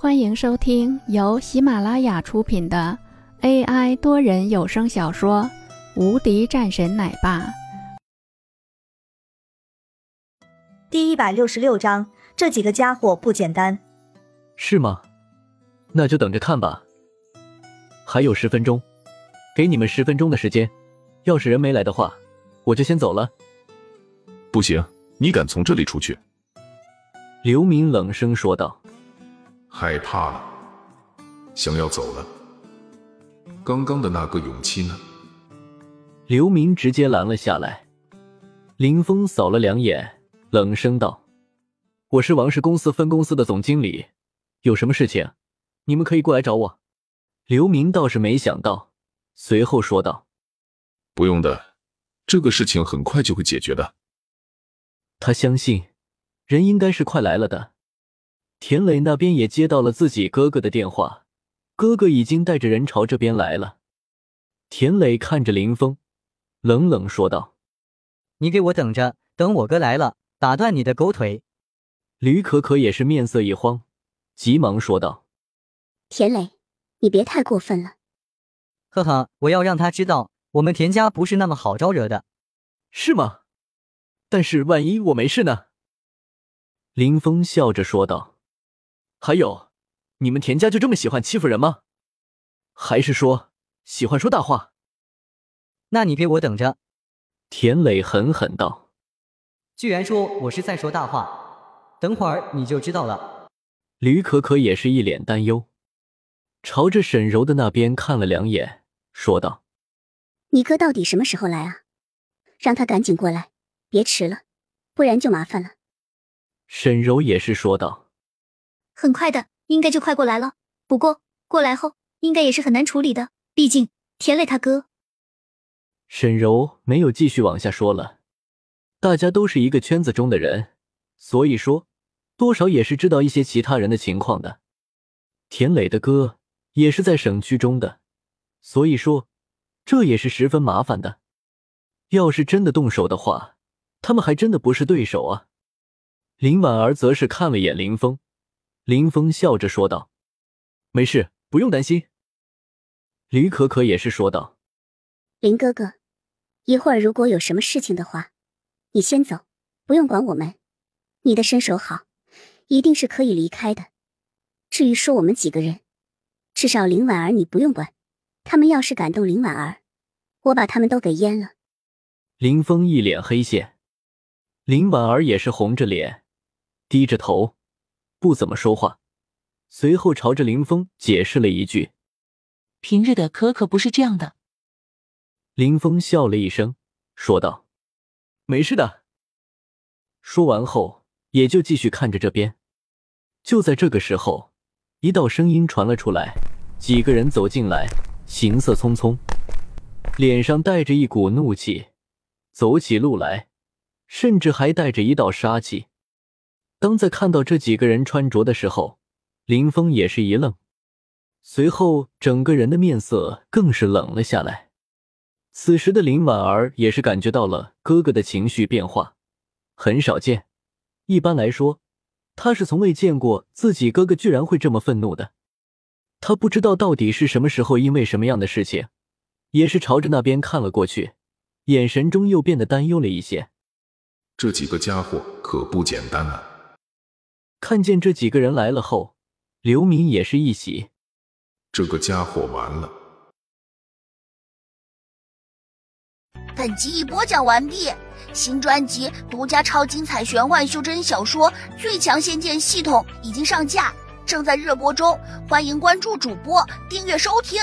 欢迎收听由喜马拉雅出品的 AI 多人有声小说《无敌战神奶爸》第一百六十六章。这几个家伙不简单，是吗？那就等着看吧。还有十分钟，给你们十分钟的时间。要是人没来的话，我就先走了。不行，你敢从这里出去？刘明冷声说道。害怕了，想要走了。刚刚的那个勇气呢？刘明直接拦了下来。林峰扫了两眼，冷声道：“我是王氏公司分公司的总经理，有什么事情，你们可以过来找我。”刘明倒是没想到，随后说道：“不用的，这个事情很快就会解决的。”他相信，人应该是快来了的。田磊那边也接到了自己哥哥的电话，哥哥已经带着人朝这边来了。田磊看着林峰，冷冷说道：“你给我等着，等我哥来了，打断你的狗腿。”吕可可也是面色一慌，急忙说道：“田磊，你别太过分了。”“呵呵，我要让他知道，我们田家不是那么好招惹的，是吗？但是万一我没事呢？”林峰笑着说道。还有，你们田家就这么喜欢欺负人吗？还是说喜欢说大话？那你给我等着！田磊狠狠道。居然说我是在说大话，等会儿你就知道了。吕可可也是一脸担忧，朝着沈柔的那边看了两眼，说道：“你哥到底什么时候来啊？让他赶紧过来，别迟了，不然就麻烦了。”沈柔也是说道。很快的，应该就快过来了。不过过来后，应该也是很难处理的。毕竟田磊他哥。沈柔没有继续往下说了。大家都是一个圈子中的人，所以说多少也是知道一些其他人的情况的。田磊的哥也是在省区中的，所以说这也是十分麻烦的。要是真的动手的话，他们还真的不是对手啊。林婉儿则是看了眼林峰。林峰笑着说道：“没事，不用担心。”吕可可也是说道：“林哥哥，一会儿如果有什么事情的话，你先走，不用管我们。你的身手好，一定是可以离开的。至于说我们几个人，至少林婉儿你不用管。他们要是敢动林婉儿，我把他们都给阉了。”林峰一脸黑线，林婉儿也是红着脸，低着头。不怎么说话，随后朝着林峰解释了一句：“平日的可可不是这样的。”林峰笑了一声，说道：“没事的。”说完后，也就继续看着这边。就在这个时候，一道声音传了出来，几个人走进来，行色匆匆，脸上带着一股怒气，走起路来，甚至还带着一道杀气。当在看到这几个人穿着的时候，林峰也是一愣，随后整个人的面色更是冷了下来。此时的林婉儿也是感觉到了哥哥的情绪变化，很少见。一般来说，他是从未见过自己哥哥居然会这么愤怒的。他不知道到底是什么时候，因为什么样的事情，也是朝着那边看了过去，眼神中又变得担忧了一些。这几个家伙可不简单啊！看见这几个人来了后，刘明也是一喜。这个家伙完了。本集已播讲完毕，新专辑独家超精彩玄幻修真小说《最强仙剑系统》已经上架，正在热播中，欢迎关注主播，订阅收听。